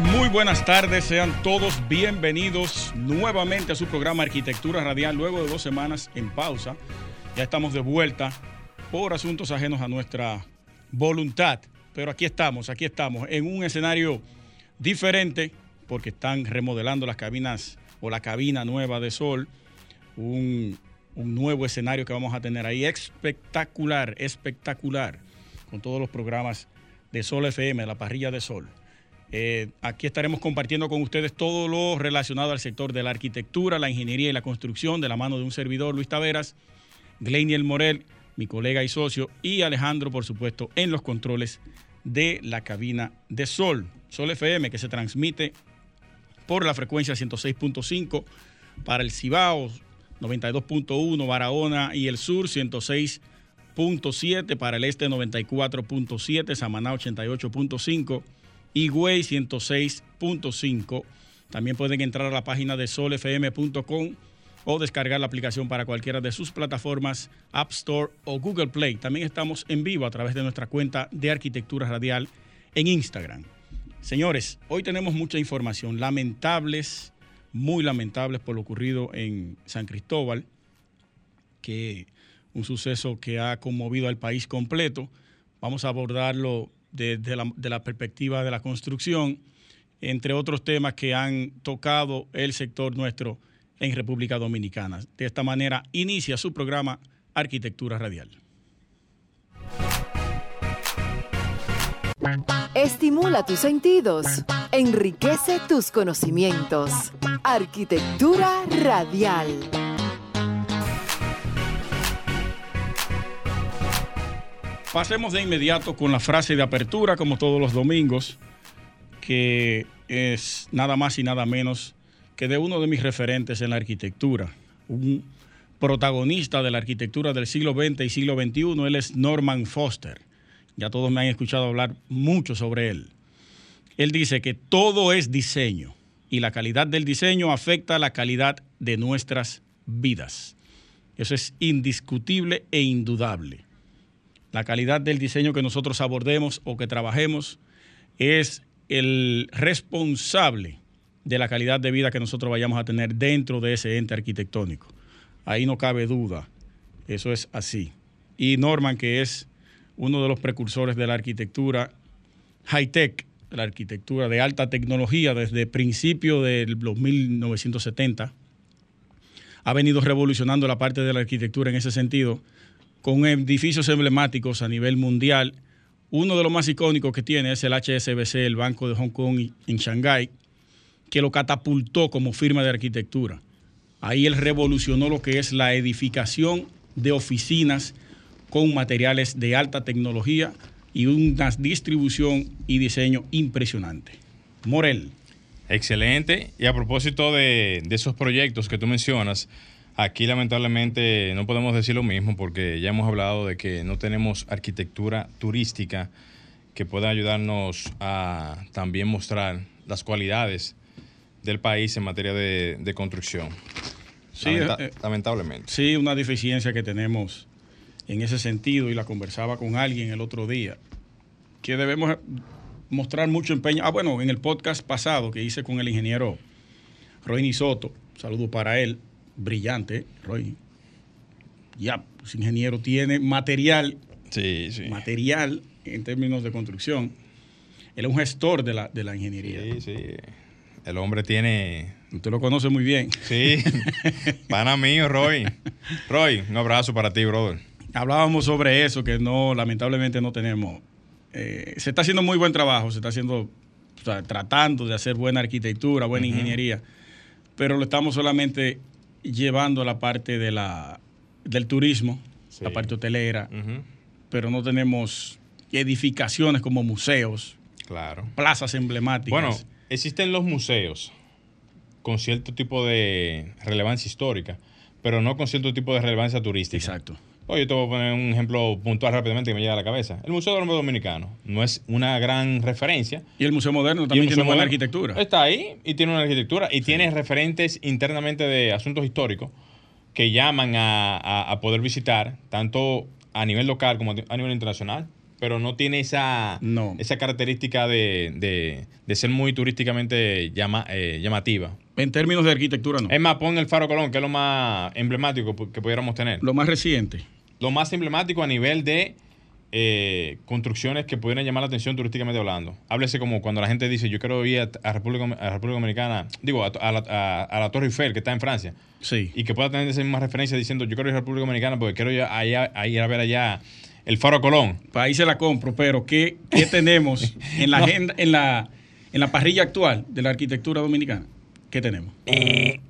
Muy buenas tardes. Sean todos bienvenidos nuevamente a su programa Arquitectura Radial. Luego de dos semanas en pausa, ya estamos de vuelta por asuntos ajenos a nuestra voluntad. Pero aquí estamos, aquí estamos, en un escenario diferente, porque están remodelando las cabinas o la cabina nueva de Sol. Un, un nuevo escenario que vamos a tener ahí. Espectacular, espectacular. Con todos los programas de Sol FM, la parrilla de Sol. Eh, aquí estaremos compartiendo con ustedes todo lo relacionado al sector de la arquitectura, la ingeniería y la construcción de la mano de un servidor, Luis Taveras, Gleiniel Morel, mi colega y socio, y Alejandro, por supuesto, en los controles de la cabina de Sol, Sol FM, que se transmite por la frecuencia 106.5 para el Cibao, 92.1 Barahona y el sur, 106.7 para el este, 94.7, Samaná 88.5 y Güey 106.5. También pueden entrar a la página de solfm.com o descargar la aplicación para cualquiera de sus plataformas App Store o Google Play. También estamos en vivo a través de nuestra cuenta de Arquitectura Radial en Instagram. Señores, hoy tenemos mucha información, lamentables, muy lamentables por lo ocurrido en San Cristóbal, que un suceso que ha conmovido al país completo. Vamos a abordarlo desde la, de la perspectiva de la construcción, entre otros temas que han tocado el sector nuestro en República Dominicana. De esta manera inicia su programa Arquitectura Radial. Estimula tus sentidos, enriquece tus conocimientos. Arquitectura Radial. Pasemos de inmediato con la frase de apertura, como todos los domingos, que es nada más y nada menos que de uno de mis referentes en la arquitectura, un protagonista de la arquitectura del siglo XX y siglo XXI, él es Norman Foster. Ya todos me han escuchado hablar mucho sobre él. Él dice que todo es diseño y la calidad del diseño afecta la calidad de nuestras vidas. Eso es indiscutible e indudable. La calidad del diseño que nosotros abordemos o que trabajemos es el responsable de la calidad de vida que nosotros vayamos a tener dentro de ese ente arquitectónico. Ahí no cabe duda. Eso es así. Y Norman, que es uno de los precursores de la arquitectura high-tech, la arquitectura de alta tecnología desde principios de los 1970, ha venido revolucionando la parte de la arquitectura en ese sentido con edificios emblemáticos a nivel mundial. Uno de los más icónicos que tiene es el HSBC, el Banco de Hong Kong en Shanghái, que lo catapultó como firma de arquitectura. Ahí él revolucionó lo que es la edificación de oficinas con materiales de alta tecnología y una distribución y diseño impresionante. Morel. Excelente. Y a propósito de, de esos proyectos que tú mencionas, Aquí lamentablemente no podemos decir lo mismo porque ya hemos hablado de que no tenemos arquitectura turística que pueda ayudarnos a también mostrar las cualidades del país en materia de, construcción. Sí, eh, eh, lamentablemente. Sí, una deficiencia que tenemos en ese sentido y la conversaba con alguien el otro día, que debemos mostrar mucho empeño. Ah, bueno, en el podcast pasado que hice con el ingeniero Roy Soto, saludo para él, brillante, Roy. Ya, pues, ingeniero tiene material, sí, sí. material en términos de construcción. Él es un gestor de la, de la ingeniería. Sí, sí. El hombre tiene. Usted lo conoce muy bien. Sí. Pana mío, Roy. Roy, un abrazo para ti, brother. Hablábamos sobre eso, que no, lamentablemente no tenemos. Eh, se está haciendo muy buen trabajo, se está haciendo, tratando de hacer buena arquitectura, buena ingeniería, pero lo estamos solamente llevando la parte de la, del turismo, la parte hotelera, pero no tenemos edificaciones como museos, claro. plazas emblemáticas. Bueno, existen los museos, con cierto tipo de relevancia histórica, pero no con cierto tipo de relevancia turística. Exacto. Oye, te voy a poner un ejemplo puntual rápidamente que me llega a la cabeza. El Museo del Hombre Dominicano no es una gran referencia. Y el Museo Moderno también Museo tiene buena arquitectura. Está ahí y tiene una arquitectura y tiene referentes internamente de asuntos históricos que llaman a, a- a poder visitar, tanto a nivel local como a nivel internacional, pero no tiene esa, No. esa característica de, de- de ser muy turísticamente llama- eh, llamativa. En términos de arquitectura, no. Es más, pon el Faro Colón, que es lo más emblemático que pudiéramos tener. Lo más reciente. Lo más emblemático a nivel de eh, construcciones que pudieran llamar la atención turísticamente hablando. Háblese como cuando la gente dice, yo quiero ir a, a República, a República Dominicana, digo, a, a la, a- a la Torre Eiffel, que está en Francia, Sí. y que pueda tener esa misma referencia diciendo, yo quiero ir a República Dominicana porque quiero ir, allá, a ir a ver allá el Faro Colón. Para ahí se la compro, pero ¿qué, qué tenemos en la No. agenda, en la, en la parrilla actual de la arquitectura dominicana? ¿Qué tenemos?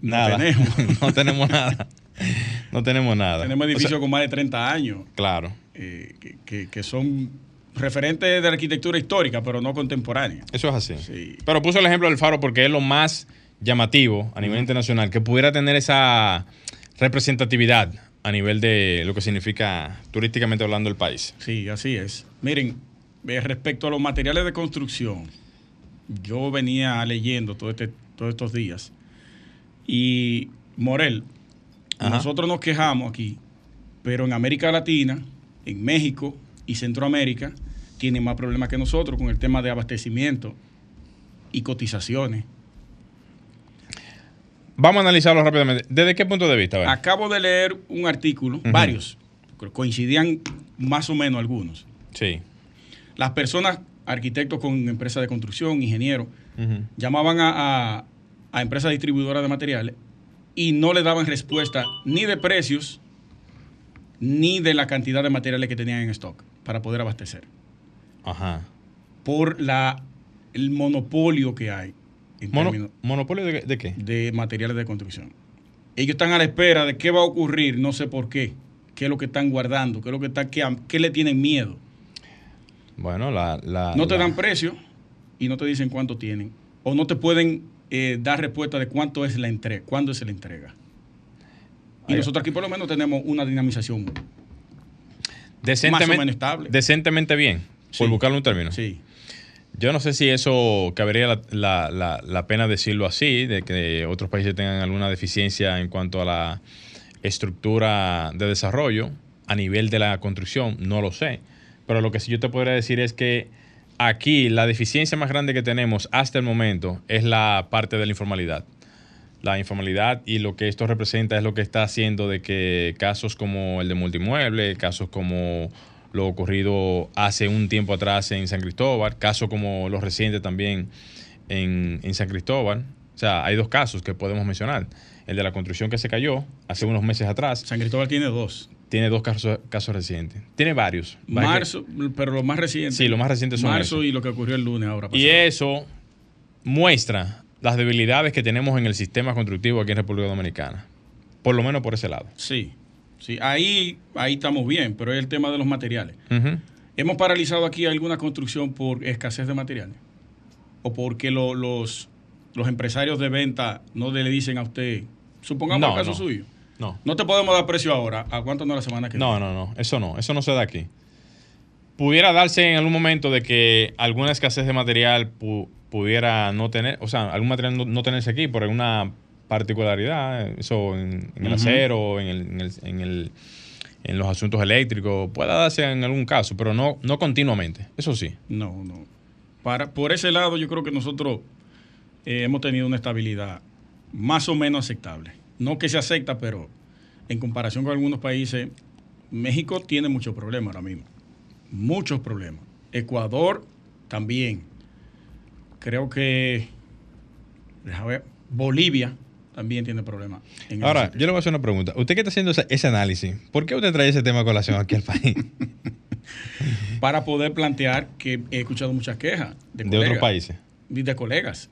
Nada. tenemos. no tenemos nada. No tenemos nada. Tenemos O sea, edificios con más de 30 años claro. eh, que, que- que son referentes de la arquitectura histórica, pero no contemporánea. Eso es así. Sí. Pero puso el ejemplo del faro porque es lo más llamativo a nivel internacional, que pudiera tener esa representatividad a nivel de lo que significa turísticamente hablando el país. Sí, así es. Miren, eh, respecto a los materiales de construcción, yo venía leyendo todo este, todos estos días y Morel, Ajá. nosotros nos quejamos aquí, pero en América Latina, en México y Centroamérica, tienen más problemas que nosotros con el tema de abastecimiento y cotizaciones. Vamos a analizarlo rápidamente. ¿Desde qué punto de vista? Acabo de leer un artículo, varios, coincidían más o menos algunos. Sí. Las personas, arquitectos con empresas de construcción, ingenieros, llamaban a, a- a empresas distribuidoras de materiales y no le daban respuesta ni de precios ni de la cantidad de materiales que tenían en stock para poder abastecer. Ajá. Por la, el monopolio que hay Mono- términos ¿Monopolio de, de qué? de materiales de construcción. Ellos están a la espera de qué va a ocurrir, no sé por qué, qué es lo que están guardando, qué es lo que qué, qué le tienen miedo. Bueno, la... la- No te la- dan precio y no te dicen cuánto tienen. O no te pueden eh, dar respuesta de cuánto es la entrega, cuándo es la entrega. Y Ahí- nosotros aquí por lo menos tenemos una dinamización. decentemente, más o menos estable. Decentemente bien, por Sí. buscarle un término. Sí. Yo no sé si eso cabería la, la- la- la pena decirlo así, de que otros países tengan alguna deficiencia en cuanto a la estructura de desarrollo a nivel de la construcción, no lo sé. Pero lo que sí yo te podría decir es que aquí la deficiencia más grande que tenemos hasta el momento es la parte de la informalidad. La informalidad y lo que esto representa es lo que está haciendo de que casos como el de multimueble, casos como lo ocurrido hace un tiempo atrás en San Cristóbal, casos como los recientes también en, en San Cristóbal. O sea, hay dos casos que podemos mencionar. El de la construcción que se cayó hace unos meses atrás, San Cristóbal tiene dos. tiene dos casos, casos recientes. Tiene varios. Varios Marzo, pero los más recientes. Sí, los más recientes son Marzo esos. y lo que ocurrió el lunes ahora. Y eso muestra las debilidades que tenemos en el sistema constructivo aquí en República Dominicana. Por lo menos por ese lado. Sí, sí. Ahí, ahí estamos bien, pero es el tema de los materiales. ¿Hemos paralizado aquí alguna construcción por escasez de materiales? ¿O porque lo- los, los empresarios de venta no le dicen a usted, supongamos No, el caso no. suyo, No. no te podemos dar precio ahora, aguántanos la semana que No, no, no. Eso no. Eso no se da aquí. Pudiera darse en algún momento de que alguna escasez de material pu- pudiera no tener, o sea, algún material no, no tenerse aquí por alguna particularidad, eso en, en el acero, en, el, en, el, en, el- en los asuntos eléctricos, pueda darse en algún caso, pero no, no continuamente. Eso sí. No, no. Para, por ese lado yo creo que nosotros eh, hemos tenido una estabilidad más o menos aceptable. No que se acepta, pero en comparación con algunos países, México tiene muchos problemas ahora mismo. Muchos problemas. Ecuador también. Creo que déjame ver, Bolivia también tiene problemas. Ahora, yo le voy a hacer una pregunta. Usted que está haciendo ese, ese análisis, ¿por qué usted trae ese tema a colación aquí al país? para poder plantear que he escuchado muchas quejas de, de otros países. de colegas.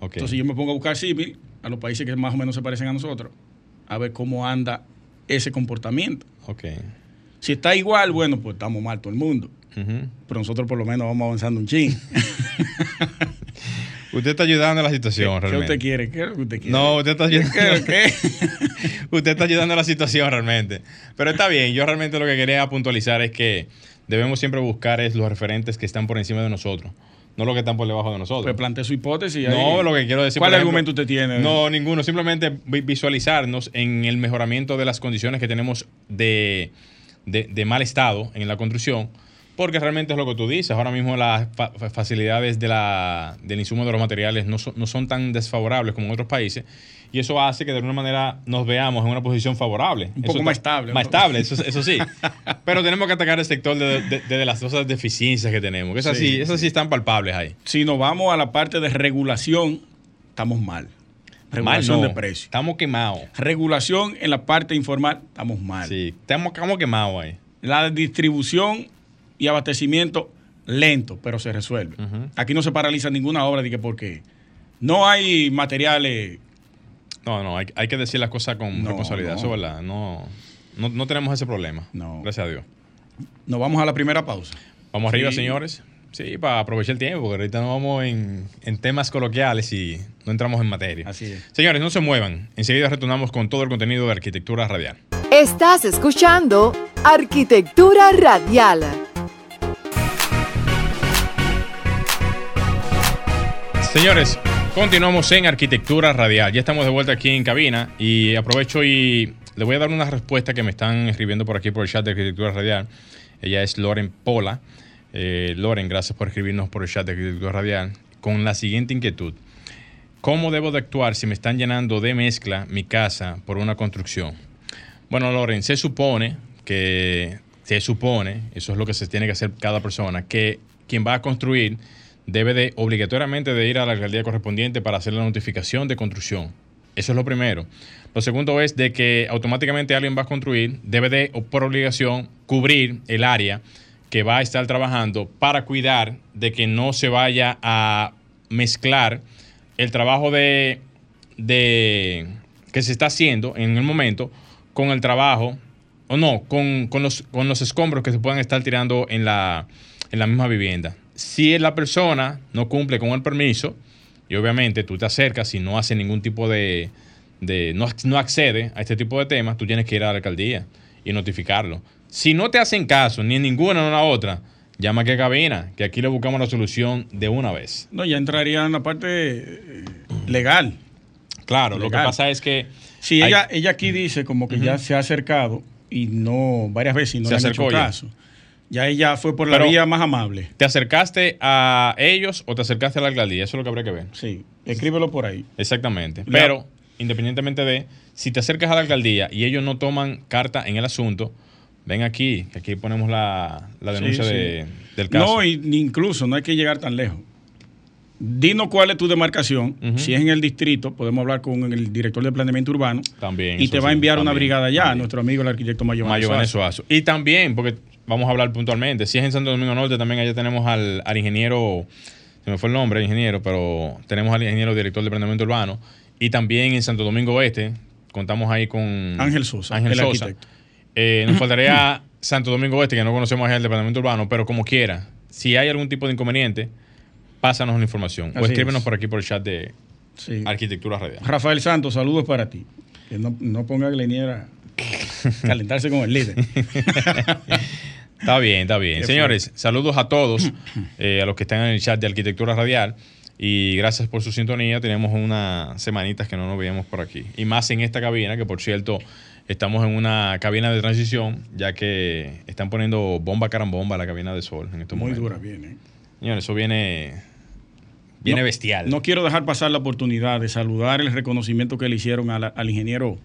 Ok. Entonces yo me pongo a buscar símil a los países que más o menos se parecen a nosotros, a ver cómo anda ese comportamiento. Ok. Si está igual, bueno, pues estamos mal todo el mundo. Pero nosotros por lo menos vamos avanzando un chin. Usted está ayudando a la situación, ¿Qué, realmente. usted quiere? ¿Qué es lo que usted quiere? No, usted está ayudando. ¿Qué? qué? usted está ayudando a la situación realmente. Pero está bien, yo realmente lo que quería puntualizar es que debemos siempre buscar es los referentes que están por encima de nosotros, no los que están por debajo de nosotros. Pues plantee su hipótesis. No, ahí. lo que quiero decir. ¿Cuál ejemplo, argumento usted tiene? No, ninguno. Simplemente vi- visualizarnos en el mejoramiento de las condiciones que tenemos de, de- de mal estado en la construcción, porque realmente es lo que tú dices. Ahora mismo las fa- fa- facilidades de la, del insumo de los materiales no son, no son tan desfavorables como en otros países. Y eso hace que de alguna manera nos veamos en una posición favorable. Un poco más estable, Más estable, eso, eso sí. Pero tenemos que atacar el sector de, de- de las cosas deficiencias que tenemos. que Esas sí, Sí, esas sí están palpables ahí. Si nos vamos a la parte de regulación, estamos mal. Regulación Mal no. de precios. Estamos quemados. Regulación en la parte informal, estamos mal. Sí, estamos, estamos quemados ahí. La distribución y abastecimiento, lento, pero se resuelve. Aquí no se paraliza ninguna obra de que porque no hay materiales. No, no, hay, hay que decir las cosas con No, responsabilidad, no. eso es verdad. No, no, no tenemos ese problema. No. Gracias a Dios. Nos vamos a la primera pausa. Vamos arriba, señores. Sí, para aprovechar el tiempo, porque ahorita nos vamos en, en temas coloquiales y no entramos en materia. Así es. Señores, no se muevan. Enseguida retornamos con todo el contenido de Arquitectura Radial. Estás escuchando Arquitectura Radial. Señores, continuamos en Arquitectura Radial. Ya estamos de vuelta aquí en cabina y aprovecho y le voy a dar una respuesta que me están escribiendo por aquí por el chat de Arquitectura Radial. Ella es Loren Pola. Eh, Loren, gracias por escribirnos por el chat de Arquitectura Radial con la siguiente inquietud. ¿Cómo debo de actuar si me están llenando de mezcla mi casa por una construcción? Bueno, Loren, se supone que, se supone, eso es lo que se tiene que hacer cada persona, que quien va a construir debe de obligatoriamente de ir a la alcaldía correspondiente para hacer la notificación de construcción. Eso es lo primero. Lo segundo es de que automáticamente alguien va a construir, debe de, por obligación, cubrir el área que va a estar trabajando para cuidar de que no se vaya a mezclar el trabajo de, de que se está haciendo en el momento con el trabajo, o no, con, con los, con los escombros que se puedan estar tirando en la, en la misma vivienda. Si la persona no cumple con el permiso, y obviamente tú te acercas y no hace ningún tipo de, de no, no accede a este tipo de temas, tú tienes que ir a la alcaldía y notificarlo. Si no te hacen caso, ni en ninguna ni en la otra, llama a cabina, que aquí le buscamos la solución de una vez. No, ya entraría en la parte eh, legal. Claro, lo que pasa es que Sí, hay- ella, ella aquí dice como que ya se ha acercado y no, varias veces y no Se le han acercó hecho caso. Ya ella fue por la Pero- vía más amable. ¿Te acercaste a ellos o te acercaste a la alcaldía? Eso es lo que habría que ver. Sí, escríbelo por ahí. Exactamente. La- Pero, independientemente de, si te acercas a la alcaldía y ellos no toman carta en el asunto, ven aquí, que aquí ponemos la, la denuncia Sí, sí. de- del caso. No, y, ni incluso no hay que llegar tan lejos. Dinos cuál es tu demarcación. Si es en el distrito, podemos hablar con el director de planeamiento urbano. También, Y te va a sí, enviar una brigada allá, también. nuestro amigo el arquitecto Mayo. Suazo. Y también, porque vamos a hablar puntualmente, si es en Santo Domingo Norte, también allá tenemos al, al ingeniero, se me fue el nombre, ingeniero, pero tenemos al ingeniero director de planeamiento urbano. Y también en Santo Domingo Oeste, contamos ahí con Ángel Sosa, Ángel el Sosa. arquitecto. Eh, nos faltaría Santo Domingo Oeste, que no conocemos allá el de planeamiento urbano, pero como quiera, si hay algún tipo de inconveniente, pásanos la información. o escríbenos es. por aquí por el chat de Sí. Arquitectura Radial. Rafael Santos, saludos para ti. Que no, no ponga Gleniera calentarse con el líder. Está bien, está bien. Señores, saludos a todos, eh, a los que están en el chat de Arquitectura Radial. Y gracias por su sintonía. Tenemos unas semanitas que no nos veíamos por aquí. Y más en esta cabina, que por cierto, estamos en una cabina de transición, ya que están poniendo bomba carambomba a la cabina de sol en estos Muy momentos. dura viene. Señores, eso viene, viene No- bestial. No quiero dejar pasar la oportunidad de saludar el reconocimiento que le hicieron la- al ingeniero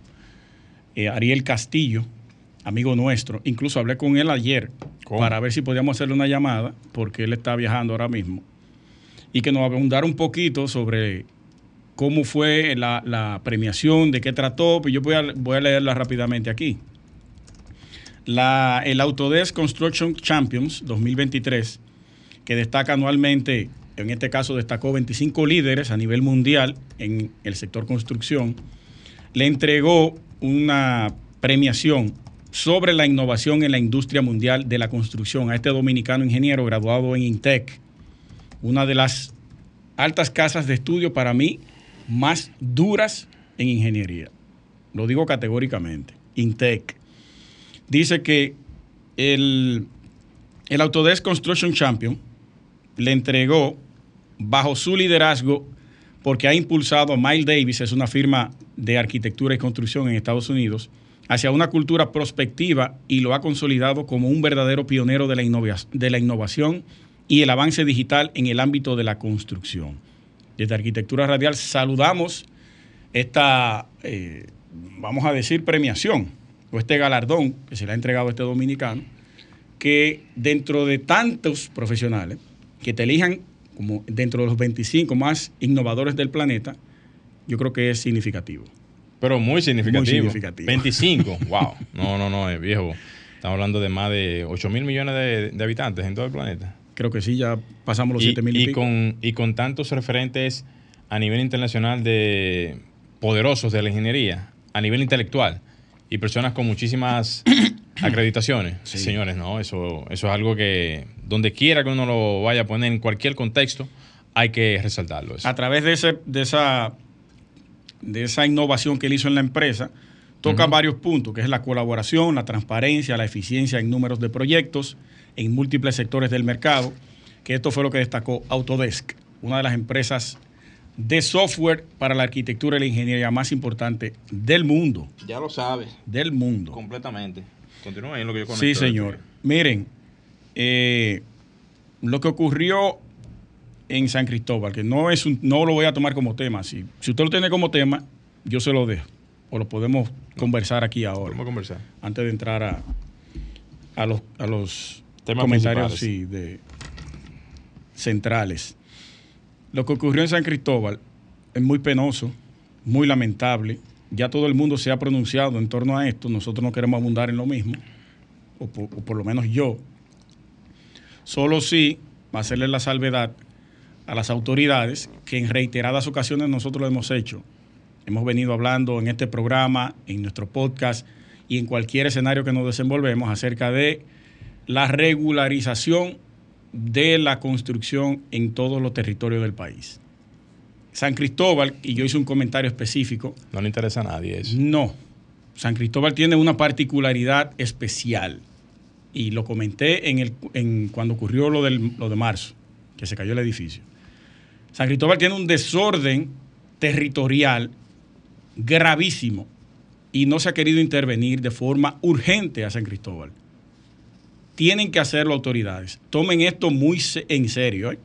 eh, Ariel Castillo, amigo nuestro. Incluso hablé con él ayer ¿Cómo? para ver si podíamos hacerle una llamada, porque él está viajando ahora mismo. Y que nos abundara un poquito sobre cómo fue la, la premiación, de qué trató. Pues yo voy a, voy a leerla rápidamente aquí. La, el Autodesk Construction Champions 2023, que destaca anualmente, en este caso destacó 25 líderes a nivel mundial en el sector construcción, le entregó una premiación sobre la innovación en la industria mundial de la construcción a este dominicano ingeniero graduado en INTEC, una de las altas casas de estudio para mí más duras en ingeniería. Lo digo categóricamente. Intec. Dice que el, el Autodesk Construction Champion le entregó bajo su liderazgo porque ha impulsado a Miles Davis, es una firma de arquitectura y construcción en Estados Unidos, hacia una cultura prospectiva y lo ha consolidado como un verdadero pionero de la, innovación y el avance digital en el ámbito de la construcción. Desde Arquitectura Radial saludamos esta, eh, vamos a decir, premiación o este galardón que se le ha entregado a este dominicano, que dentro de tantos profesionales que te elijan como dentro de los 25 más innovadores del planeta, yo creo que es significativo. Pero muy significativo. 25, wow. No, no, no, es viejo. Estamos hablando de más de 8 mil millones de, habitantes en todo el planeta. Creo que sí, ya pasamos los 7 mil y, Con, y con tantos referentes a nivel internacional de poderosos de la ingeniería, a nivel intelectual, y personas con muchísimas acreditaciones. Señores, no, eso, eso es algo que donde quiera que uno lo vaya a poner, en cualquier contexto, hay que resaltarlo. A través de, ese, de, esa, de esa innovación que él hizo en la empresa, toca varios puntos, que es la colaboración, la transparencia, la eficiencia en números de proyectos, en múltiples sectores del mercado, que esto fue lo que destacó Autodesk, una de las empresas de software para la arquitectura y la ingeniería más importante del mundo. Ya lo sabes. Del mundo. Completamente. Continúa en lo que yo conozco. Sí, señor. Miren, eh, lo que ocurrió en San Cristóbal, que no es no lo voy a tomar como tema. Si, si usted lo tiene como tema, yo se lo dejo. O lo podemos conversar aquí ahora. Podemos conversar. Antes de entrar a, a los, a los comentarios de, centrales. Lo que ocurrió en San Cristóbal es muy penoso, muy lamentable. Ya todo el mundo se ha pronunciado en torno a esto. Nosotros no queremos abundar en lo mismo, o por, lo menos yo. Solo sí hacerle la salvedad a las autoridades que en reiteradas ocasiones nosotros lo hemos hecho. Hemos venido hablando en este programa, en nuestro podcast y en cualquier escenario que nos desenvolvemos acerca de la regularización de la construcción en todos los territorios del país. San Cristóbal, y yo hice un comentario específico. No le interesa a nadie eso. No. San Cristóbal tiene una particularidad especial. Y lo comenté en el, cuando ocurrió lo, del, lo de marzo, que se cayó el edificio. San Cristóbal tiene un desorden territorial gravísimo y no se ha querido intervenir de forma urgente a San Cristóbal tienen que hacerlo autoridades. Tomen esto muy en serio. ¿eh?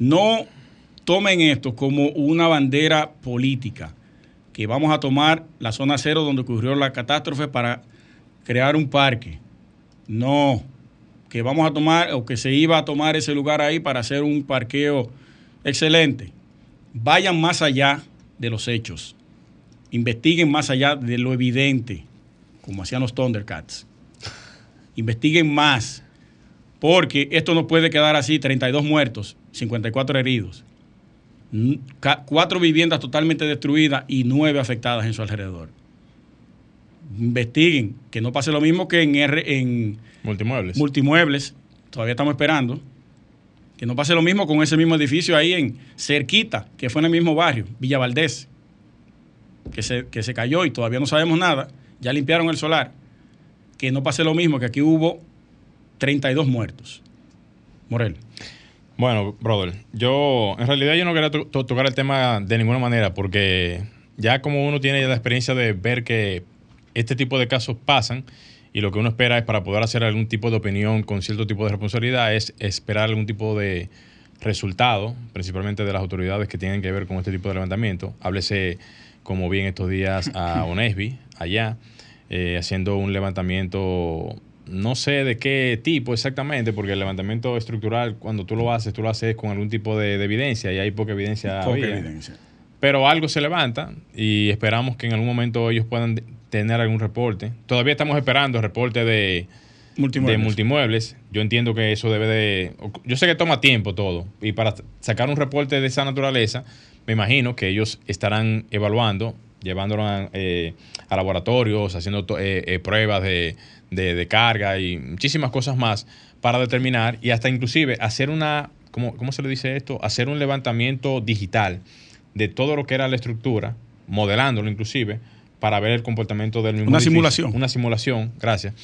No tomen esto como una bandera política, que vamos a tomar la zona cero donde ocurrió la catástrofe para crear un parque. No, que vamos a tomar o que se iba a tomar ese lugar ahí para hacer un parqueo excelente. Vayan más allá de los hechos. Investiguen más allá de lo evidente, como hacían los Thundercats investiguen más, porque esto no puede quedar así, 32 muertos, 54 heridos, cuatro viviendas totalmente destruidas y nueve afectadas en su alrededor. Investiguen, que no pase lo mismo que en, R, en multimuebles. multimuebles, todavía estamos esperando, que no pase lo mismo con ese mismo edificio ahí en cerquita, que fue en el mismo barrio, Villa Valdés, que se, que se cayó y todavía no sabemos nada, ya limpiaron el solar que no pase lo mismo, que aquí hubo 32 muertos. Morel. Bueno, brother, yo en realidad yo no quería tocar el tema de ninguna manera porque ya como uno tiene la experiencia de ver que este tipo de casos pasan y lo que uno espera es para poder hacer algún tipo de opinión con cierto tipo de responsabilidad es esperar algún tipo de resultado, principalmente de las autoridades que tienen que ver con este tipo de levantamiento. Háblese, como bien estos días, a ONESBI, allá. Eh, haciendo un levantamiento, no sé de qué tipo exactamente, porque el levantamiento estructural, cuando tú lo haces, tú lo haces con algún tipo de, evidencia y hay poca evidencia. Poca evidencia. Pero algo se levanta y esperamos que en algún momento ellos puedan tener algún reporte. Todavía estamos esperando el reporte de multimuebles. de multimuebles. Yo entiendo que eso debe de... Yo sé que toma tiempo todo y para sacar un reporte de esa naturaleza, me imagino que ellos estarán evaluando llevándolo a, eh, laboratorios, haciendo eh, eh, pruebas de, carga y muchísimas cosas más para determinar y hasta inclusive hacer una ¿cómo, ¿cómo se le dice esto? Hacer un levantamiento digital de todo lo que era la estructura, modelándolo inclusive, para ver el comportamiento del mismo Una edificio. simulación. Una simulación, gracias,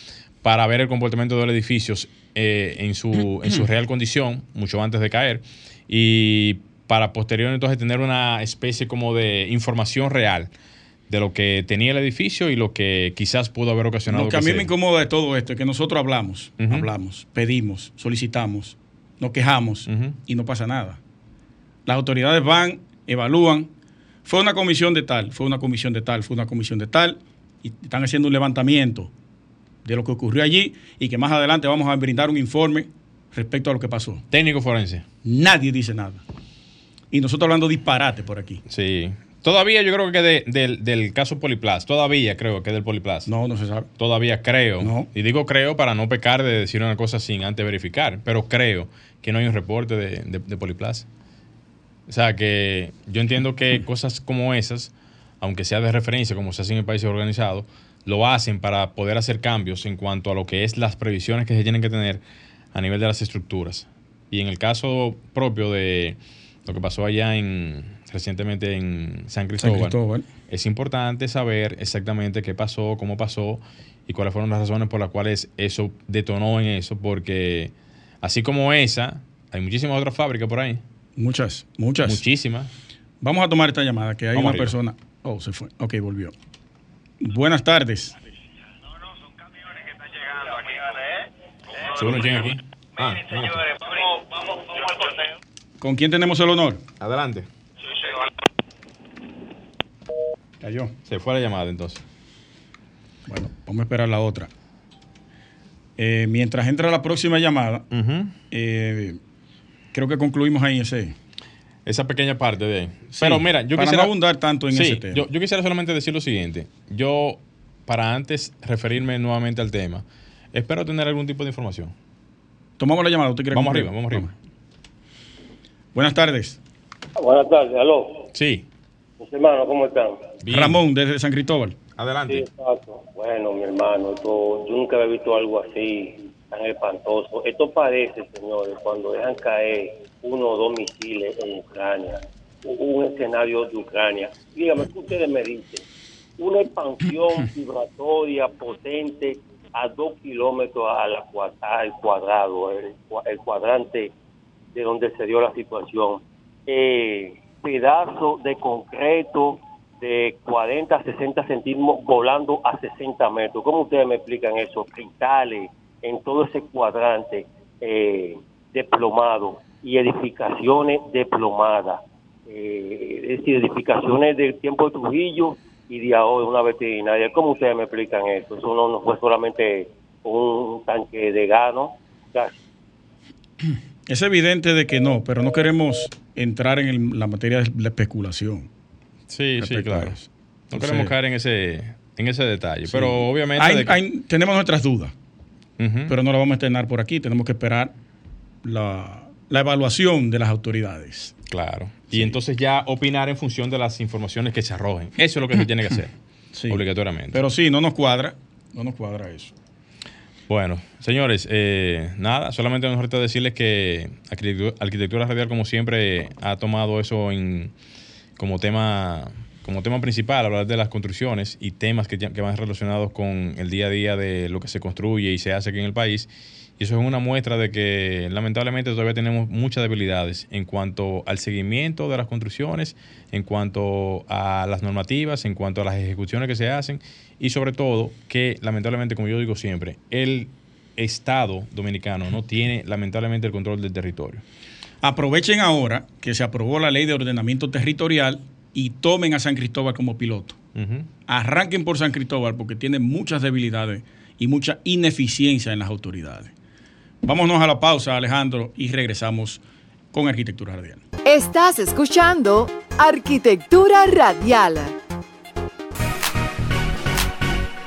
para ver el comportamiento de los edificios eh, en, su, en su real condición, mucho antes de caer, y para posterior entonces tener una especie como de información real de lo que tenía el edificio y lo que quizás pudo haber ocasionado. Lo que a mí se- me incomoda de todo esto es que nosotros hablamos, hablamos, pedimos, solicitamos, nos quejamos y no pasa nada. Las autoridades van, evalúan. Fue una comisión de tal, fue una comisión de tal, fue una comisión de tal, y están haciendo un levantamiento de lo que ocurrió allí y que más adelante vamos a brindar un informe respecto a lo que pasó. Técnico forense. Nadie dice nada. Y nosotros hablando disparate por aquí. Sí. Todavía yo creo que de- del, del caso Poliplas, todavía creo que es del Poliplas. No, no se sabe. Todavía creo. No. Y digo creo para no pecar de decir una cosa sin antes verificar, pero creo que no hay un reporte de, de, de Poliplas. O sea que yo entiendo que cosas como esas, aunque sea de referencia, como se hace en el país organizado, lo hacen para poder hacer cambios en cuanto a lo que es las previsiones que se tienen que tener a nivel de las estructuras. Y en el caso propio de lo que pasó allá en recientemente en San Cristóbal, San Cristóbal. es importante saber exactamente qué pasó, cómo pasó y cuáles fueron las razones por las cuales eso detonó en eso, porque así como esa, hay muchísimas otras fábricas por ahí, Muchas, muchas. muchísimas. Vamos a tomar esta llamada, que hay Vamos una arriba. persona. Oh, se fue. Ok, volvió. Buenas tardes. Seguro quién aquí. Ah, no. ¿Con quién tenemos el honor? Adelante. Cayó. Se fue la llamada entonces. Bueno, vamos a esperar la otra. Eh, mientras entra la próxima llamada, eh, creo que concluimos ahí ese. Esa pequeña parte de... Sí, Pero mira, yo para quisiera... no abundar tanto en Sí, ese tema. Yo, yo quisiera solamente decir lo siguiente. Yo, para antes referirme nuevamente al tema, espero tener algún tipo de información. Tomamos la llamada. ¿Usted quiere Vamos concluir? arriba, vamos arriba. Buenas tardes. Buenas tardes, aló. Sí, Mis hermanos, ¿cómo están? bien. Ramón, desde San Cristóbal. Sí, Adelante. exacto. Bueno, mi hermano, esto- yo nunca había visto algo así, tan espantoso. Esto parece, señores, cuando dejan caer uno o dos misiles en Ucrania, un escenario de Ucrania. Dígame, ¿qué ustedes me dicen? Una expansión vibratoria potente a dos kilómetros al cuadrado, el, cua- el cuadrante de donde se dio la situación. Eh, pedazo de concreto de 40 a 60 centímetros volando a 60 metros. ¿Cómo ustedes me explican eso? Cristales en todo ese cuadrante eh, desplomado y edificaciones desplomadas. Eh, es decir, edificaciones del tiempo de Trujillo y de ahora una veterinaria. ¿Cómo ustedes me explican eso? Eso no, fue solamente un tanque de gano. Gracias. Es evidente de que no, pero no queremos entrar en el- la materia de la especulación. Sí, sí, claro. No queremos caer en ese, en ese detalle, Sí. pero obviamente... Hay- que- hay- tenemos nuestras dudas, pero no la vamos a estrenar por aquí. Tenemos que esperar la, la evaluación de las autoridades. Claro. Y entonces ya opinar en función de las informaciones que se arrojen. Eso es lo que se tiene que hacer, Sí. obligatoriamente. Pero sí, no nos cuadra. No nos cuadra eso. Bueno, señores, eh, nada, solamente nos resta decirles que Arquitectura, Radial, como siempre, ha tomado eso en, como, tema, como tema principal, hablar de las construcciones y temas que van relacionados con el día a día de lo que se construye y se hace aquí en el país. Y eso es una muestra de que lamentablemente todavía tenemos muchas debilidades en cuanto al seguimiento de las construcciones, en cuanto a las normativas, en cuanto a las ejecuciones que se hacen y sobre todo que lamentablemente, como yo digo siempre, el Estado dominicano no tiene lamentablemente el control del territorio. Aprovechen ahora que se aprobó la ley de ordenamiento territorial y tomen a San Cristóbal como piloto. Arranquen por San Cristóbal porque tiene muchas debilidades y mucha ineficiencia en las autoridades. Vámonos a la pausa, Alejandro, y regresamos con Arquitectura Radial. Estás escuchando Arquitectura Radial.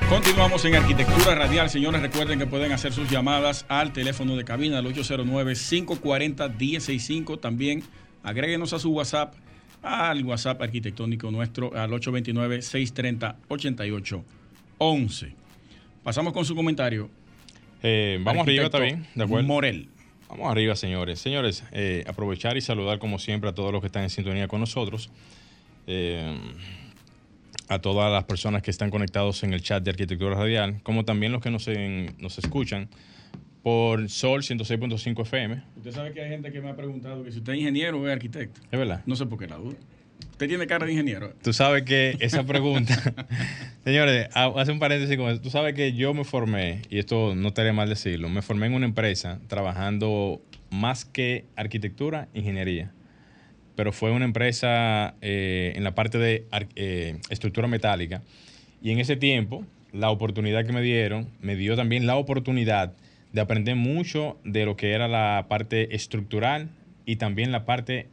Continuamos en Arquitectura Radial. Señores, recuerden que pueden hacer sus llamadas al teléfono de cabina al 809-540-1065. También agréguenos a su WhatsApp, al WhatsApp arquitectónico nuestro, al 829-630-8811. Pasamos con su comentario. Eh, vamos arriba, está bien, de acuerdo. Morel. Vamos arriba, señores. Señores, eh, aprovechar y saludar como siempre a todos los que están en sintonía con nosotros. Eh, a todas las personas que están conectados en el chat de Arquitectura Radial, como también los que nos, en- nos escuchan por Sol 106.5 FM. Usted sabe que hay gente que me ha preguntado que si usted es ingeniero o es arquitecto. Es verdad. No sé por qué la duda. Usted tiene cara de ingeniero. Tú sabes que esa pregunta, señores, ha- hace un paréntesis con eso. Tú sabes que yo me formé, y esto no estaría mal decirlo, me formé en una empresa trabajando más que arquitectura, ingeniería. Pero fue una empresa eh, en la parte de eh, estructura metálica. Y en ese tiempo, la oportunidad que me dieron, me dio también la oportunidad de aprender mucho de lo que era la parte estructural y también la parte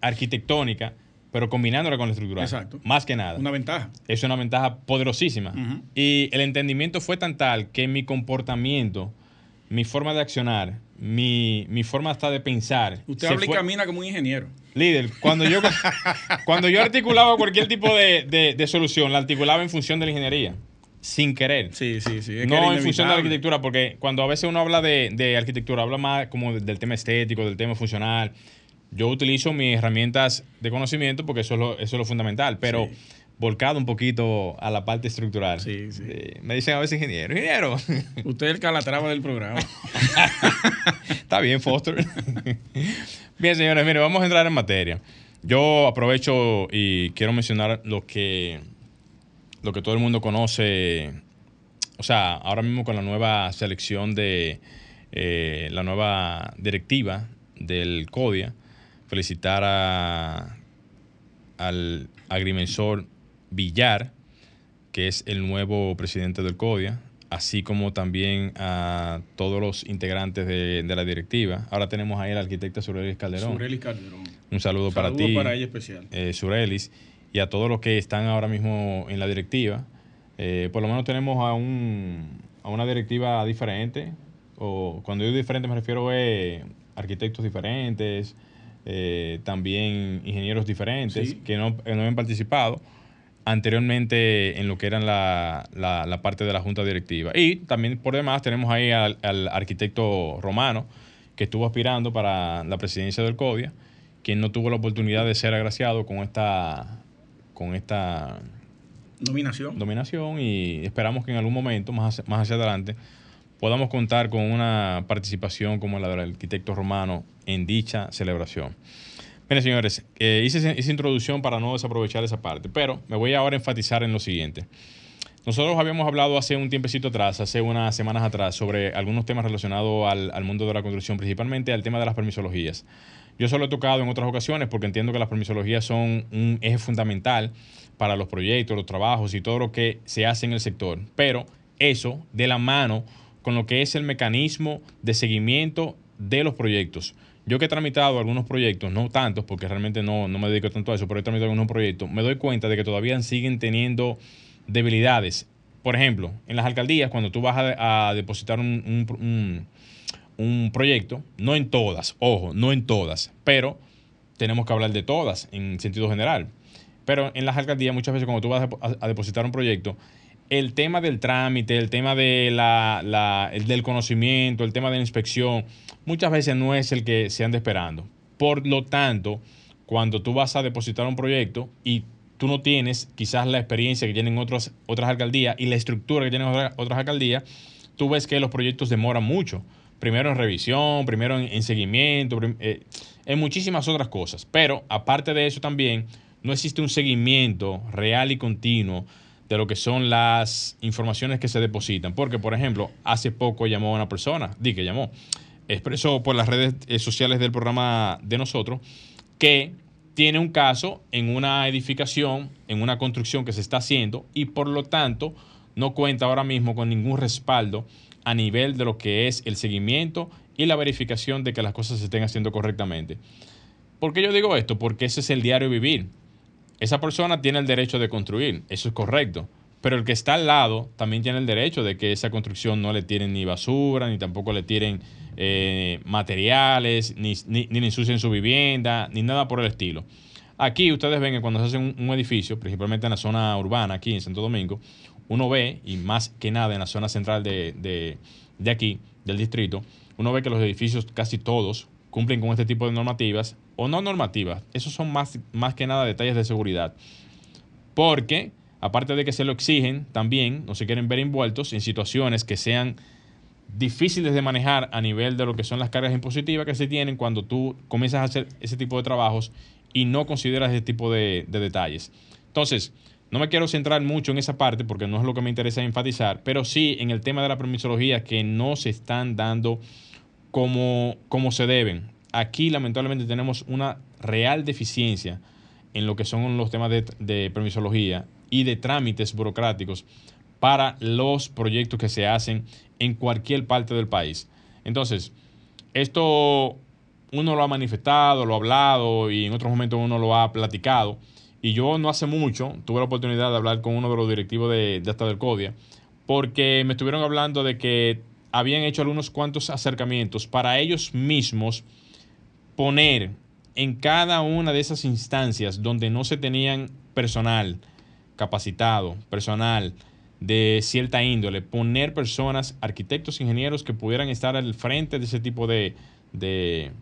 arquitectónica, pero combinándola con la estructural. Exacto. Más que nada. Una ventaja. Es una ventaja poderosísima. Ujú. Y el entendimiento fue tan tal que mi comportamiento, mi forma de accionar, mi, mi forma hasta de pensar. Usted habla y camina como un ingeniero. Líder, cuando yo, cuando yo articulaba cualquier tipo de, de- de solución, la articulaba en función de la ingeniería, sin querer. Sí, sí, sí. es no en función de la arquitectura, porque cuando a veces uno habla de, de arquitectura, habla más como de- del tema estético, del tema funcional. Yo utilizo mis herramientas de conocimiento porque eso es lo, eso es lo fundamental, pero Sí. volcado un poquito a la parte estructural. Sí, sí. Eh, me dicen a veces ingeniero, ingeniero. Usted es el calatrava del programa. Está bien, Foster. bien, señores, mire, vamos a entrar en materia. Yo aprovecho y quiero mencionar lo que, lo que todo el mundo conoce. O sea, ahora mismo con la nueva selección de eh, la nueva directiva del CODIA, felicitar a, al agrimensor Villar, que es el nuevo presidente del CODIA, así como también a todos los integrantes de, de la directiva. Ahora tenemos ahí al arquitecto Surelis Calderón. Surelis Calderón. Un saludo, para Saludo ti, para ella especial. eh, Surelis, y a todos los que están ahora mismo en la directiva. Eh, por lo menos tenemos a, un, a una directiva diferente, o cuando digo diferente me refiero a arquitectos diferentes, eh, también ingenieros diferentes Sí. que no, que no habían participado anteriormente en lo que era la, la- la parte de la junta directiva. Y también por demás tenemos ahí al, al arquitecto romano que estuvo aspirando para la presidencia del CODIA, quien no tuvo la oportunidad de ser agraciado con esta, con esta Nominación. dominación y esperamos que en algún momento, más hacia, más hacia adelante, podamos contar con una participación como la del arquitecto romano en dicha celebración. Miren, señores, eh, hice esa- introducción para no desaprovechar esa parte, pero me voy ahora a enfatizar en lo siguiente. Nosotros habíamos hablado hace un tiempecito atrás, hace unas semanas atrás, sobre algunos temas relacionados al mundo de la construcción, principalmente al tema de las permisologías. Yo solo he tocado en otras ocasiones porque entiendo que las permisologías son un eje fundamental para los proyectos, los trabajos y todo lo que se hace en el sector. Pero eso de la mano con lo que es el mecanismo de seguimiento de los proyectos. Yo que he tramitado algunos proyectos, no tantos, porque realmente no, no me dedico tanto a eso, pero he tramitado algunos proyectos, me doy cuenta de que todavía siguen teniendo debilidades. Por ejemplo, en las alcaldías, cuando tú vas a, depositar un, un- un- un proyecto, no en todas, ojo, no en todas, pero tenemos que hablar de todas en sentido general. Pero en las alcaldías, muchas veces cuando tú vas a depositar un proyecto, el tema del trámite, el tema de la, la- el del conocimiento, el tema de la inspección, muchas veces no es el que se anda esperando. Por lo tanto, cuando tú vas a depositar un proyecto y tú no tienes quizás la experiencia que tienen otras, alcaldías y la estructura que tienen otras, otras alcaldías, tú ves que los proyectos demoran mucho. Primero en revisión, primero en, en seguimiento, eh, en muchísimas otras cosas. Pero aparte de eso también, no existe un seguimiento real y continuo de lo que son las informaciones que se depositan. Porque, por ejemplo, hace poco llamó una persona, di que llamó, expresó por las redes eh, sociales del programa de nosotros, que tiene un caso en una edificación, en una construcción que se está haciendo y por lo tanto no cuenta ahora mismo con ningún respaldo a nivel de lo que es el seguimiento y la verificación de que las cosas se estén haciendo correctamente. ¿Por qué yo digo esto? Porque ese es el diario vivir. Esa persona tiene el derecho de construir, eso es correcto. Pero el que está al lado también tiene el derecho de que esa construcción no le tiren ni basura, ni tampoco le tiren eh, materiales, ni, ni, ni ensucien su vivienda, ni nada por el estilo. Aquí ustedes ven que cuando se hace un, un edificio, principalmente en la zona urbana, aquí en Santo Domingo, uno ve, y más que nada en la zona central de, de- de aquí, del distrito, uno ve que los edificios casi todos cumplen con este tipo de normativas o no normativas. Esos son más, más que nada detalles de seguridad. Porque, aparte de que se lo exigen, también no se quieren ver envueltos en situaciones que sean difíciles de manejar a nivel de lo que son las cargas impositivas que se tienen cuando tú comienzas a hacer ese tipo de trabajos y no consideras ese tipo de, de detalles. Entonces, no me quiero centrar mucho en esa parte porque no es lo que me interesa enfatizar, pero sí en el tema de la permisología que no se están dando como, como se deben. Aquí lamentablemente tenemos una real deficiencia en lo que son los temas de, permisología y de trámites burocráticos para los proyectos que se hacen en cualquier parte del país. Entonces, esto uno lo ha manifestado, lo ha hablado y en otros momentos uno lo ha platicado. Y yo no hace mucho tuve la oportunidad de hablar con uno de los directivos de, de hasta del CODIA, porque me estuvieron hablando de que habían hecho algunos cuantos acercamientos para ellos mismos poner en cada una de esas instancias donde no se tenían personal capacitado, personal de cierta índole, poner personas, arquitectos, ingenieros que pudieran estar al frente de ese tipo de, de,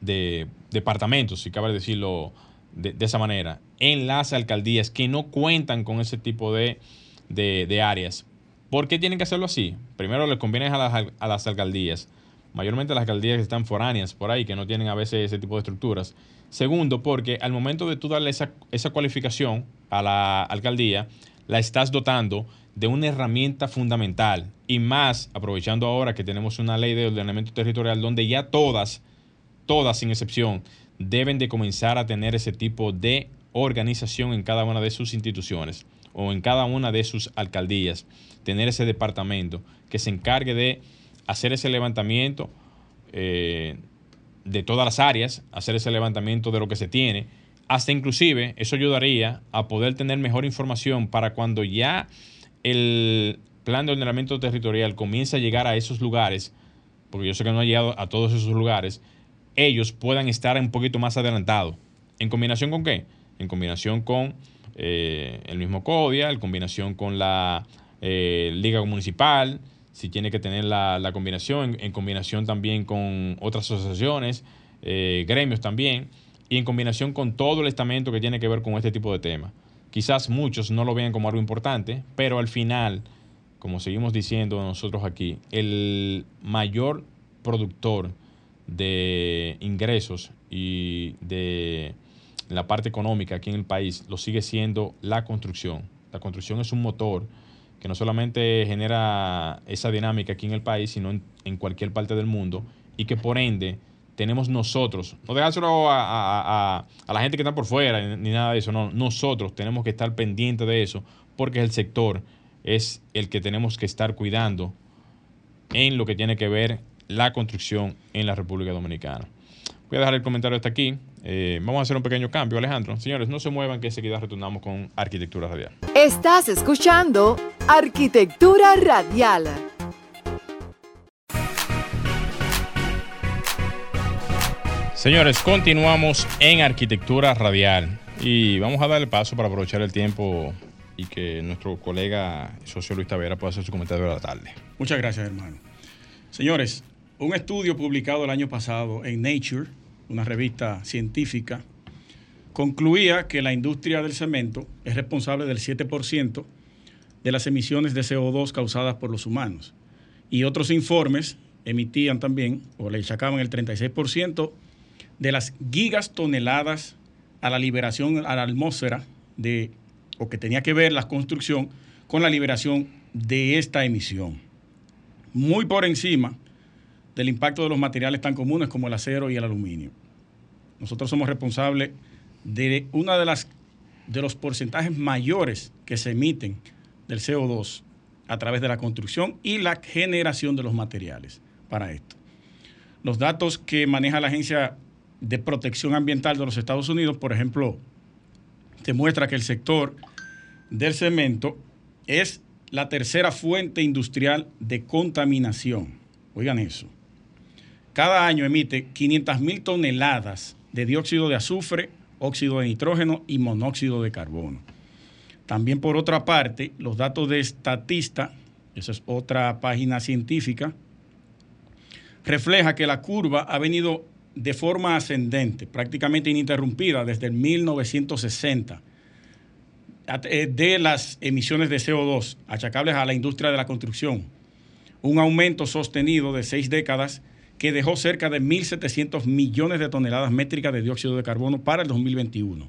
de departamentos, si cabe decirlo de, esa manera, en las alcaldías que no cuentan con ese tipo de, de, de áreas. ¿Por qué tienen que hacerlo así? Primero, les conviene a las, a las alcaldías, mayormente las alcaldías que están foráneas por ahí, que no tienen a veces ese tipo de estructuras. Segundo, porque al momento de tú darle esa, esa cualificación a la alcaldía, la estás dotando de una herramienta fundamental y más aprovechando ahora que tenemos una ley de ordenamiento territorial donde ya todas, todas sin excepción, deben de comenzar a tener ese tipo de organización en cada una de sus instituciones o en cada una de sus alcaldías, tener ese departamento que se encargue de hacer ese levantamiento eh, de todas las áreas, hacer ese levantamiento de lo que se tiene, hasta inclusive eso ayudaría a poder tener mejor información para cuando ya el plan de ordenamiento territorial comience a llegar a esos lugares, porque yo sé que no ha llegado a todos esos lugares, ellos puedan estar un poquito más adelantados. ¿En combinación con qué? En combinación con eh, el mismo CODIA, en combinación con la eh, Liga Municipal, si tiene que tener la, la combinación, en, combinación también con otras asociaciones, eh, gremios también, y en combinación con todo el estamento que tiene que ver con este tipo de temas. Quizás muchos no lo vean como algo importante, pero al final, como seguimos diciendo nosotros aquí, el mayor productor de ingresos y de la parte económica aquí en el país lo sigue siendo la construcción. La construcción es un motor que no solamente genera esa dinámica aquí en el país, sino en, cualquier parte del mundo y que por ende tenemos nosotros, no dejárselo a, a, a, a, la gente que está por fuera ni, ni nada de eso, no, nosotros tenemos que estar pendientes de eso porque el sector es el que tenemos que estar cuidando en lo que tiene que ver la construcción en la República Dominicana. Voy a dejar el comentario hasta aquí. Eh, vamos a hacer un pequeño cambio, Alejandro. Señores, no se muevan que enseguida retornamos con Arquitectura Radial. Estás escuchando Arquitectura Radial. Señores, continuamos en Arquitectura Radial y vamos a darle paso para aprovechar el tiempo y que nuestro colega socio Luis Tavera pueda hacer su comentario de la tarde. Muchas gracias, hermano. Señores, un estudio publicado el año pasado en Nature, una revista científica, concluía que la industria del cemento es responsable del 7% de las emisiones de CO2 causadas por los humanos. Y otros informes emitían también, o le achacaban el 36% de las gigas toneladas a la liberación a la atmósfera de, o que tenía que ver la construcción con la liberación de esta emisión. Muy por encima del impacto de los materiales tan comunes como el acero y el aluminio. Nosotros somos responsables de una de las de los porcentajes mayores que se emiten del CO2 a través de la construcción y la generación de los materiales para esto. Los datos que maneja la Agencia de Protección Ambiental de los Estados Unidos, por ejemplo, demuestra que el sector del cemento es la tercera fuente industrial de contaminación. Oigan eso. Cada año emite 500 mil toneladas de dióxido de azufre, óxido de nitrógeno y monóxido de carbono. También por otra parte, los datos de Statista, esa es otra página científica, refleja que la curva ha venido de forma ascendente, prácticamente ininterrumpida desde el 1960 eh, de las emisiones de CO2 achacables a la industria de la construcción. Un aumento sostenido de seis décadas que dejó cerca de 1.700 millones de toneladas métricas de dióxido de carbono para el 2021.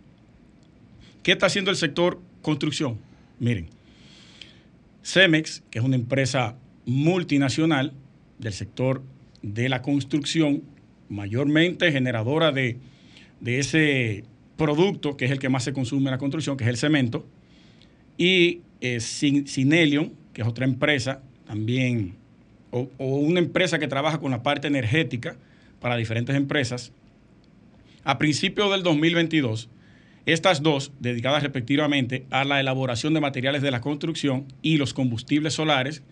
¿Qué está haciendo el sector construcción? Miren, Cemex, que es una empresa multinacional del sector de la construcción, mayormente generadora de, ese producto que es el que más se consume en la construcción, que es el cemento, y eh, Sinelion, que es otra empresa también, o, una empresa que trabaja con la parte energética para diferentes empresas, a principios del 2022, estas dos, dedicadas respectivamente a la elaboración de materiales de la construcción y los combustibles solares,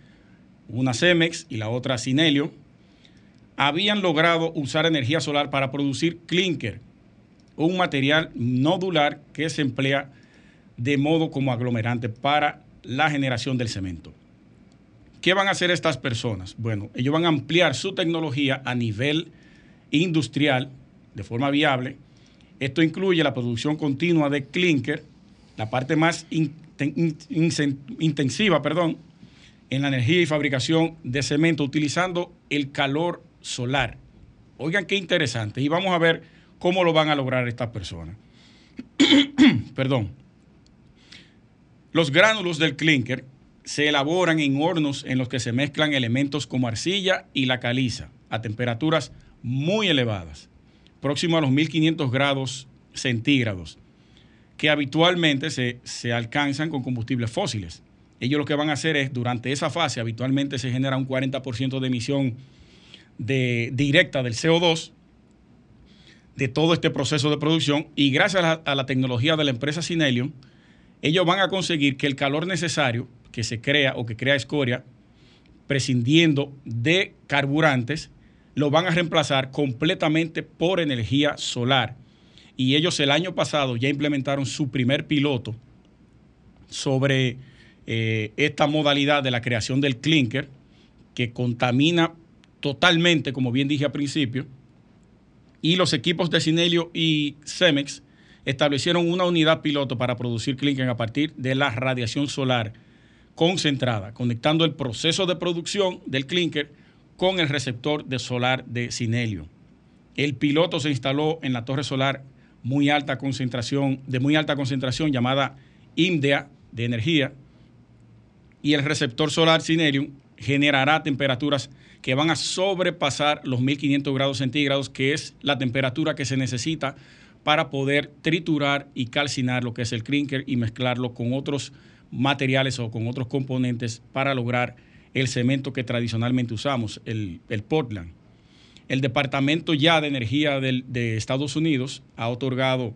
una Cemex y la otra Sinelio, habían logrado usar energía solar para producir clinker, un material nodular que se emplea de modo como aglomerante para la generación del cemento. ¿Qué van a hacer estas personas? Bueno, ellos van a ampliar su tecnología a nivel industrial de forma viable. Esto incluye la producción continua de clinker, la parte más intensiva, perdón, en la energía y fabricación de cemento utilizando el calor solar. Oigan qué interesante. Y vamos a ver cómo lo van a lograr estas personas. Perdón. Los gránulos del clinker se elaboran en hornos en los que se mezclan elementos como arcilla y la caliza a temperaturas muy elevadas, próximo a los 1500 grados centígrados, que habitualmente se, se alcanzan con combustibles fósiles. Ellos lo que van a hacer es, durante esa fase, habitualmente se genera un 40% de emisión de, directa del CO2 de todo este proceso de producción y gracias a la, tecnología de la empresa Sinelium, ellos van a conseguir que el calor necesario que se crea o que crea escoria, prescindiendo de carburantes, lo van a reemplazar completamente por energía solar. Y ellos el año pasado ya implementaron su primer piloto sobre eh, esta modalidad de la creación del clinker, que contamina totalmente, como bien dije al principio, y los equipos de Cinelio y Cemex establecieron una unidad piloto para producir clinker a partir de la radiación solar concentrada, conectando el proceso de producción del clinker con el receptor de solar de Cinelio. El piloto se instaló en la torre solar muy alta concentración, de muy alta concentración llamada IMDEA de energía, y el receptor solar Cinelium generará temperaturas que van a sobrepasar los 1500 grados centígrados, que es la temperatura que se necesita para poder triturar y calcinar lo que es el clinker y mezclarlo con otros materiales o con otros componentes para lograr el cemento que tradicionalmente usamos, el, Portland. El Departamento ya de Energía de Estados Unidos ha otorgado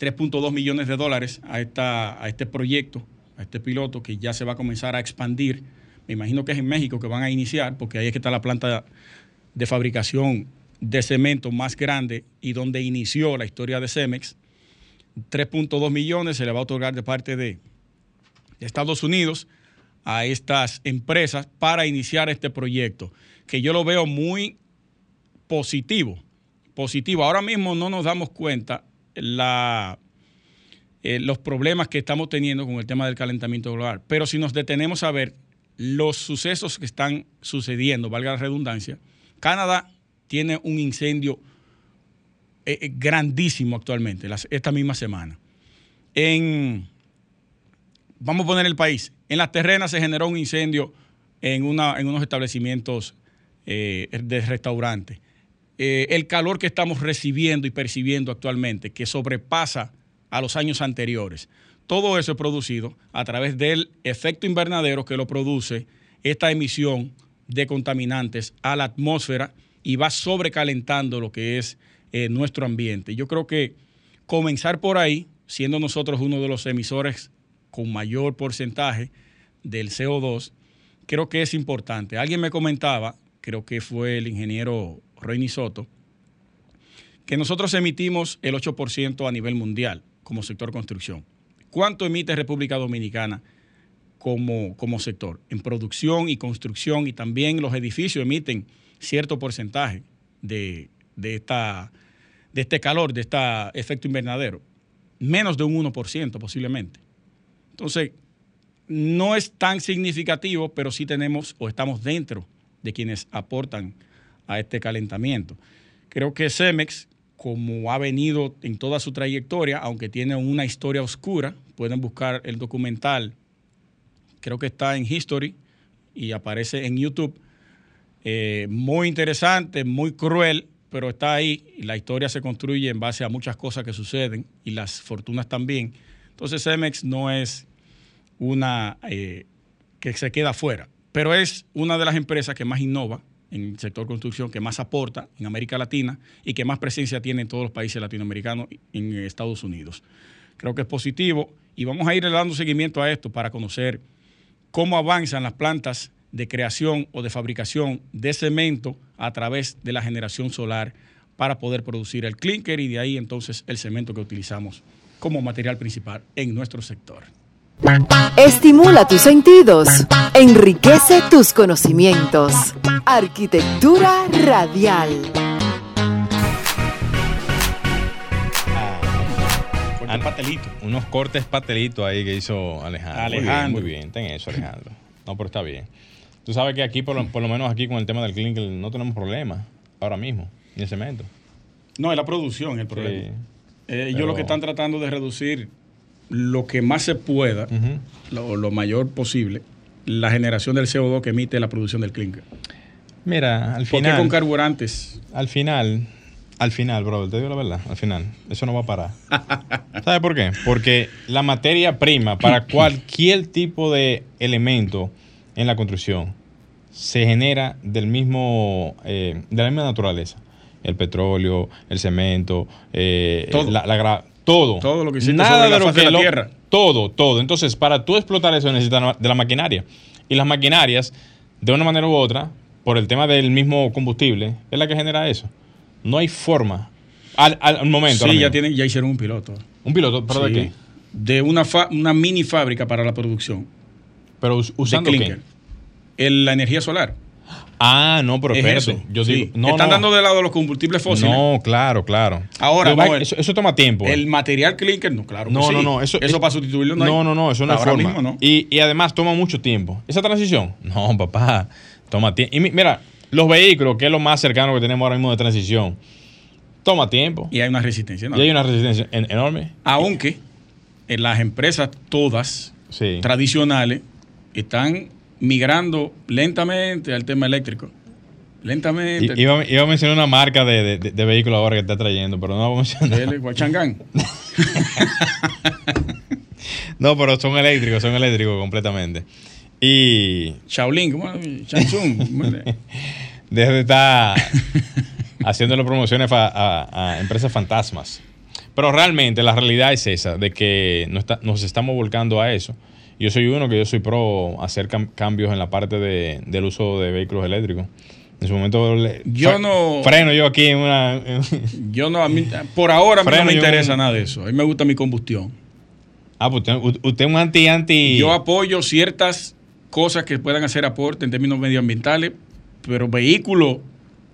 3.2 millones de dólares a, esta, a este proyecto, a este piloto que ya se va a comenzar a expandir me imagino que es en México que van a iniciar, porque ahí es que está la planta de fabricación de cemento más grande y donde inició la historia de Cemex. 3.2 millones se le va a otorgar de parte de Estados Unidos a estas empresas para iniciar este proyecto, que yo lo veo muy positivo. Positivo. Ahora mismo no nos damos cuenta la, eh, los problemas que estamos teniendo con el tema del calentamiento global, pero si nos detenemos a ver los sucesos que están sucediendo, valga la redundancia, Canadá tiene un incendio eh, eh, grandísimo actualmente, esta misma semana. En, vamos a poner el país, en las terrenas se generó un incendio en, una, en unos establecimientos eh, de restaurantes. el calor que estamos recibiendo y percibiendo actualmente, que sobrepasa a los años anteriores. Todo eso es producido a través del efecto invernadero que lo produce esta emisión de contaminantes a la atmósfera y va sobrecalentando lo que es eh, nuestro ambiente. Yo creo que comenzar por ahí, siendo nosotros uno de los emisores con mayor porcentaje del CO2, creo que es importante. Alguien me comentaba, creo que fue el ingeniero Roy Soto, que nosotros emitimos el 8% a nivel mundial como sector construcción. ¿Cuánto emite República Dominicana como, como sector? En producción y construcción y también los edificios emiten cierto porcentaje de, de, esta, de este calor, de este efecto invernadero. Menos de un 1% posiblemente. Entonces, no es tan significativo, pero sí tenemos o estamos dentro de quienes aportan a este calentamiento. Creo que Cemex, como ha venido en toda su trayectoria, aunque tiene una historia oscura, pueden buscar el documental, creo que está en History y aparece en YouTube. Eh, muy interesante, muy cruel, pero está ahí la historia se construye en base a muchas cosas que suceden y las fortunas también. Entonces Cemex no es una eh, que se queda fuera, pero es una de las empresas que más innova en el sector construcción, que más aporta en América Latina y que más presencia tiene en todos los países latinoamericanos en Estados Unidos. Creo que es positivo y vamos a ir dando seguimiento a esto para conocer cómo avanzan las plantas de creación o de fabricación de cemento a través de la generación solar para poder producir el clinker y de ahí entonces el cemento que utilizamos como material principal en nuestro sector. Estimula tus sentidos, enriquece tus conocimientos. Arquitectura radial. Ah, patelito. Unos cortes patelitos ahí que hizo Alejandro. Alejandro. Muy bien, ten eso, Alejandro. No, pero está bien. Tú sabes que aquí, por lo, por lo menos aquí con el tema del clinker, no tenemos problemas ahora mismo, ni el cemento. No, es la producción el problema. Eh, ellos lo que están tratando de reducir lo que más se pueda, lo, mayor posible, la generación del CO2 que emite la producción del clinker. Mira, al final. ¿Por con carburantes? Al final, al final, brother, te digo la verdad, al final, eso no va a parar. ¿Sabes por qué? Porque la materia prima para cualquier tipo de elemento en la construcción se genera del mismo, eh, de la misma naturaleza. El petróleo, el cemento, eh, la, la, todo. Todo lo que hiciste Nada de, lo que la tierra. Todo, todo. Entonces, para tú explotar eso necesitas de la maquinaria. Y las maquinarias, de una manera u otra, por el tema del mismo combustible, es la que genera eso. No hay forma. Al, al momento. Sí, ya, tienen, ya hicieron un piloto. ¿Un piloto? ¿Pero de qué? De una, una mini fábrica para la producción. ¿Pero usando qué? la energía solar. Ah, no, pero espérate. Yo digo, no, Están dando de lado los combustibles fósiles. No, claro, claro. Ahora, eso, toma tiempo. El material clinker, no, claro. no, no, no. Eso, eso para sustituirlo no No, no, no. Eso no Ahora Mismo, no. Y, y además toma mucho tiempo. Esa transición, no, papá. Toma tiempo. Y mira, los vehículos, que es lo más cercano que tenemos ahora mismo de transición, toma tiempo. Y hay una resistencia enorme. Y hay una resistencia enorme. Aunque en las empresas todas tradicionales están migrando lentamente al tema eléctrico. Lentamente. iba, a mencionar una marca de, de, vehículos ahora que está trayendo, pero no vamos a mencionar. Guachangán. no, pero son eléctricos, son eléctricos completamente. Y. Shaolin, ¿cómo? Chansung. Deja de estar haciéndole promociones a, empresas fantasmas. Pero realmente la realidad es esa, de que nos, nos estamos volcando a eso. Yo soy uno que yo soy pro hacer cambios en la parte de, del uso de vehículos eléctricos. En su momento yo no freno yo aquí en una yo no a mí, por ahora no me interesa nada de eso. A mí me gusta mi combustión. Ah, pues usted, es un anti anti Yo apoyo ciertas cosas que puedan hacer aporte en términos medioambientales, pero vehículo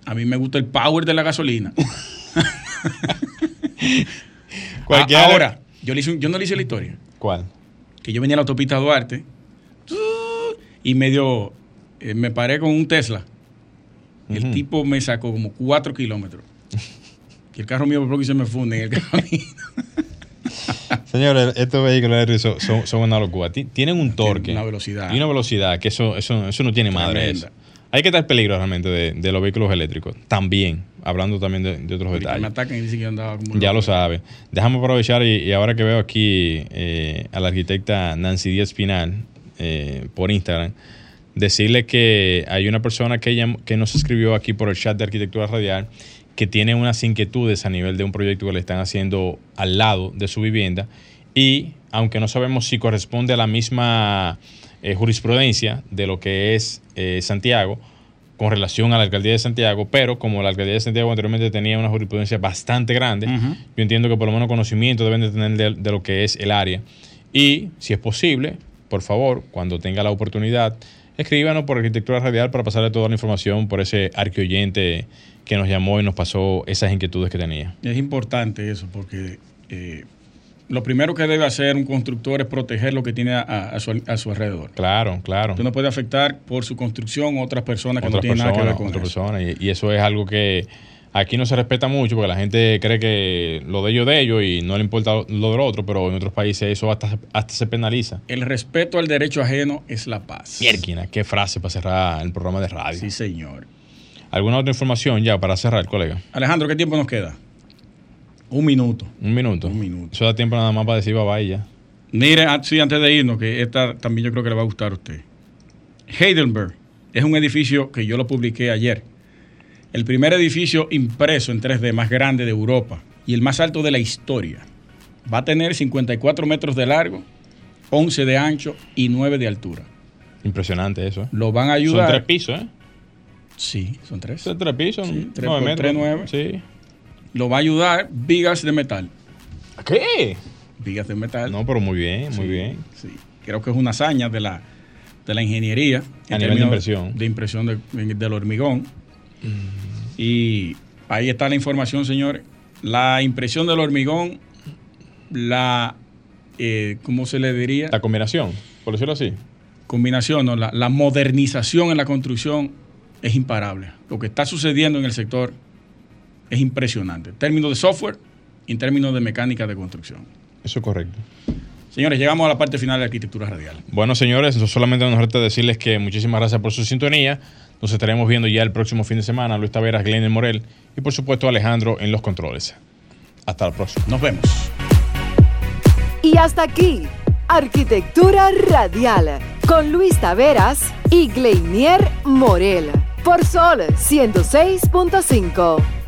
a mí me gusta el power de la gasolina. Ahora, yo, yo no le hice la historia. ¿Cuál? Que yo venía a la autopista Duarte y medio eh, me paré con un Tesla. El tipo me sacó como cuatro kilómetros. que el carro mío por se me funde en el camino. Señores, estos vehículos son, son, una locura. Tienen un torque. Una velocidad. Y una velocidad que eso, eso, eso no tiene madre. Hay que estar peligro realmente de, los vehículos eléctricos. También, hablando también de, otros detalles. Me atacan y dicen que andaba como Ya lo sabe. Déjame aprovechar y, ahora que veo aquí eh, a la arquitecta Nancy Díaz Pinal eh, por Instagram, decirle que hay una persona que, ella, que nos escribió aquí por el chat de Arquitectura Radial que tiene unas inquietudes a nivel de un proyecto que le están haciendo al lado de su vivienda y aunque no sabemos si corresponde a la misma eh, jurisprudencia de lo que es eh, Santiago con relación a la alcaldía de Santiago, pero como la alcaldía de Santiago anteriormente tenía una jurisprudencia bastante grande, yo entiendo que por lo menos conocimiento deben de tener de, lo que es el área. Y si es posible, por favor, cuando tenga la oportunidad, escríbanos por Arquitectura Radial para pasarle toda la información por ese arqueoyente que nos llamó y nos pasó esas inquietudes que tenía. Es importante eso porque eh, lo primero que debe hacer un constructor es proteger lo que tiene a, su, alrededor. Claro, claro. Usted no puede afectar por su construcción a otras personas que no tienen nada que ver con otras Personas. Y, eso es algo que aquí no se respeta mucho porque la gente cree que lo de ellos de ellos y no le importa lo del otro, pero en otros países eso hasta, hasta se penaliza. El respeto al derecho ajeno es la paz. Mierquina, qué frase para cerrar el programa de radio. Sí, señor. ¿Alguna otra información ya para cerrar, colega? Alejandro, ¿qué tiempo nos queda? Un minuto. Un minuto. Un minuto. Eso da tiempo nada más para decir bye bye ya. Mire, ah, sí, antes de irnos, que esta también yo creo que le va a gustar a usted. Heidelberg es un edificio que yo lo publiqué ayer. El primer edificio impreso en 3D más grande de Europa y el más alto de la historia. Va a tener 54 metros de largo, 11 de ancho y 9 de altura. Impresionante eso. ¿eh? Lo van a ayudar. Son tres pisos, ¿eh? Sí, son tres. Son tres pisos, sí, tres, 9 metros. 9. Sí lo va a ayudar vigas de metal. ¿Qué? Vigas de metal. No, pero muy bien, muy bien. Sí. Creo que es una hazaña de la, de la ingeniería. A nivel de impresión. De impresión del hormigón. Mm. Y ahí está la información, señores. La impresión del hormigón, la, eh, ¿cómo se le diría? La combinación, por decirlo así. Combinación, no, la, la modernización en la construcción es imparable. Lo que está sucediendo en el sector es impresionante. En términos de software y en términos de mecánica de construcción. Eso es correcto. Señores, llegamos a la parte final de arquitectura radial. Bueno, señores, solamente nos resta decirles que muchísimas gracias por su sintonía. Nos estaremos viendo ya el próximo fin de semana. Luis Taveras, Glenn Morel y por supuesto Alejandro en los controles. Hasta la próxima. Nos vemos. Y hasta aquí, Arquitectura Radial, con Luis Taveras y Gleinier Morel, por Sol 106.5.